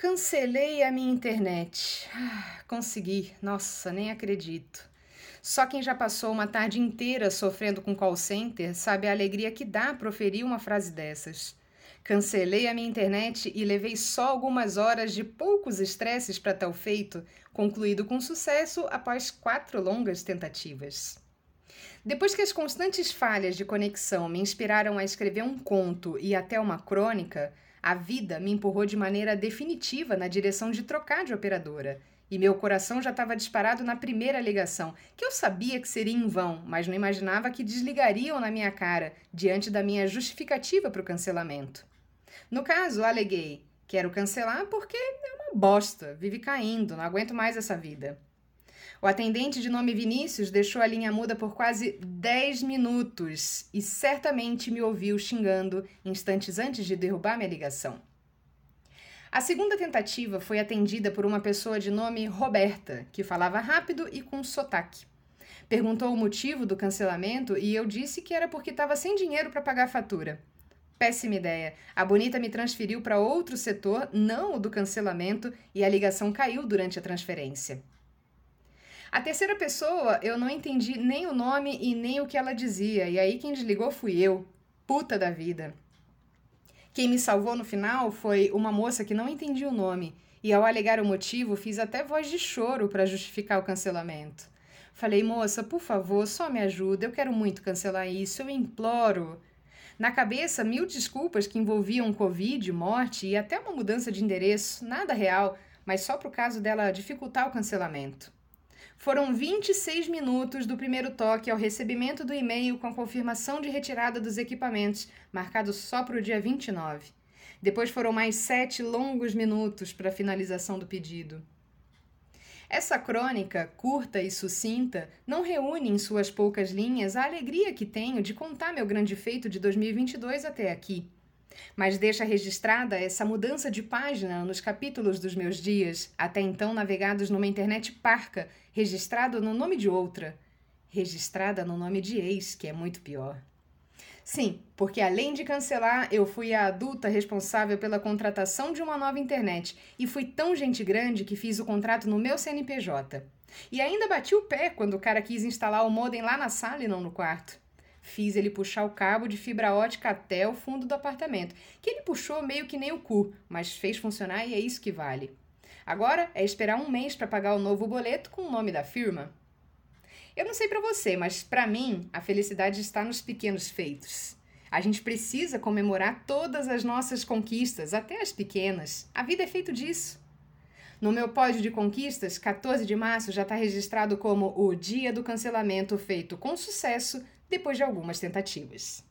Cancelei a minha internet. Ah, consegui. Nossa, nem acredito. Só quem já passou uma tarde inteira sofrendo com call center sabe a alegria que dá proferir uma frase dessas. Cancelei a minha internet e levei só algumas horas de poucos estresses para tal feito, concluído com sucesso após quatro longas tentativas. Depois que as constantes falhas de conexão me inspiraram a escrever um conto e até uma crônica, a vida me empurrou de maneira definitiva na direção de trocar de operadora. E meu coração já estava disparado na primeira ligação, que eu sabia que seria em vão, mas não imaginava que desligariam na minha cara, diante da minha justificativa para o cancelamento. No caso, aleguei: quero cancelar porque é uma bosta, vive caindo, não aguento mais essa vida. O atendente de nome Vinícius deixou a linha muda por quase 10 minutos e certamente me ouviu xingando instantes antes de derrubar minha ligação. A segunda tentativa foi atendida por uma pessoa de nome Roberta, que falava rápido e com sotaque. Perguntou o motivo do cancelamento e eu disse que era porque estava sem dinheiro para pagar a fatura. Péssima ideia. A Bonita me transferiu para outro setor, não o do cancelamento, e a ligação caiu durante a transferência. A terceira pessoa, eu não entendi nem o nome e nem o que ela dizia, e aí quem desligou fui eu, puta da vida. Quem me salvou no final foi uma moça que não entendia o nome, e ao alegar o motivo, fiz até voz de choro para justificar o cancelamento. Falei, moça, por favor, só me ajuda, eu quero muito cancelar isso, eu imploro. Na cabeça, mil desculpas que envolviam Covid, morte e até uma mudança de endereço, nada real, mas só para o caso dela dificultar o cancelamento. Foram 26 minutos do primeiro toque ao recebimento do e-mail com confirmação de retirada dos equipamentos, marcado só para o dia 29. Depois foram mais sete longos minutos para a finalização do pedido. Essa crônica, curta e sucinta, não reúne em suas poucas linhas a alegria que tenho de contar meu grande feito de 2022 até aqui mas deixa registrada essa mudança de página nos capítulos dos meus dias, até então navegados numa internet parca, registrado no nome de outra, registrada no nome de ex, que é muito pior. Sim, porque além de cancelar, eu fui a adulta responsável pela contratação de uma nova internet e fui tão gente grande que fiz o contrato no meu CNPJ. E ainda bati o pé quando o cara quis instalar o modem lá na sala e não no quarto. Fiz ele puxar o cabo de fibra ótica até o fundo do apartamento, que ele puxou meio que nem o cu, mas fez funcionar e é isso que vale. Agora é esperar um mês para pagar o novo boleto com o nome da firma. Eu não sei para você, mas para mim a felicidade está nos pequenos feitos. A gente precisa comemorar todas as nossas conquistas, até as pequenas. A vida é feito disso. No meu pódio de conquistas, 14 de março já está registrado como o dia do cancelamento feito com sucesso depois de algumas tentativas.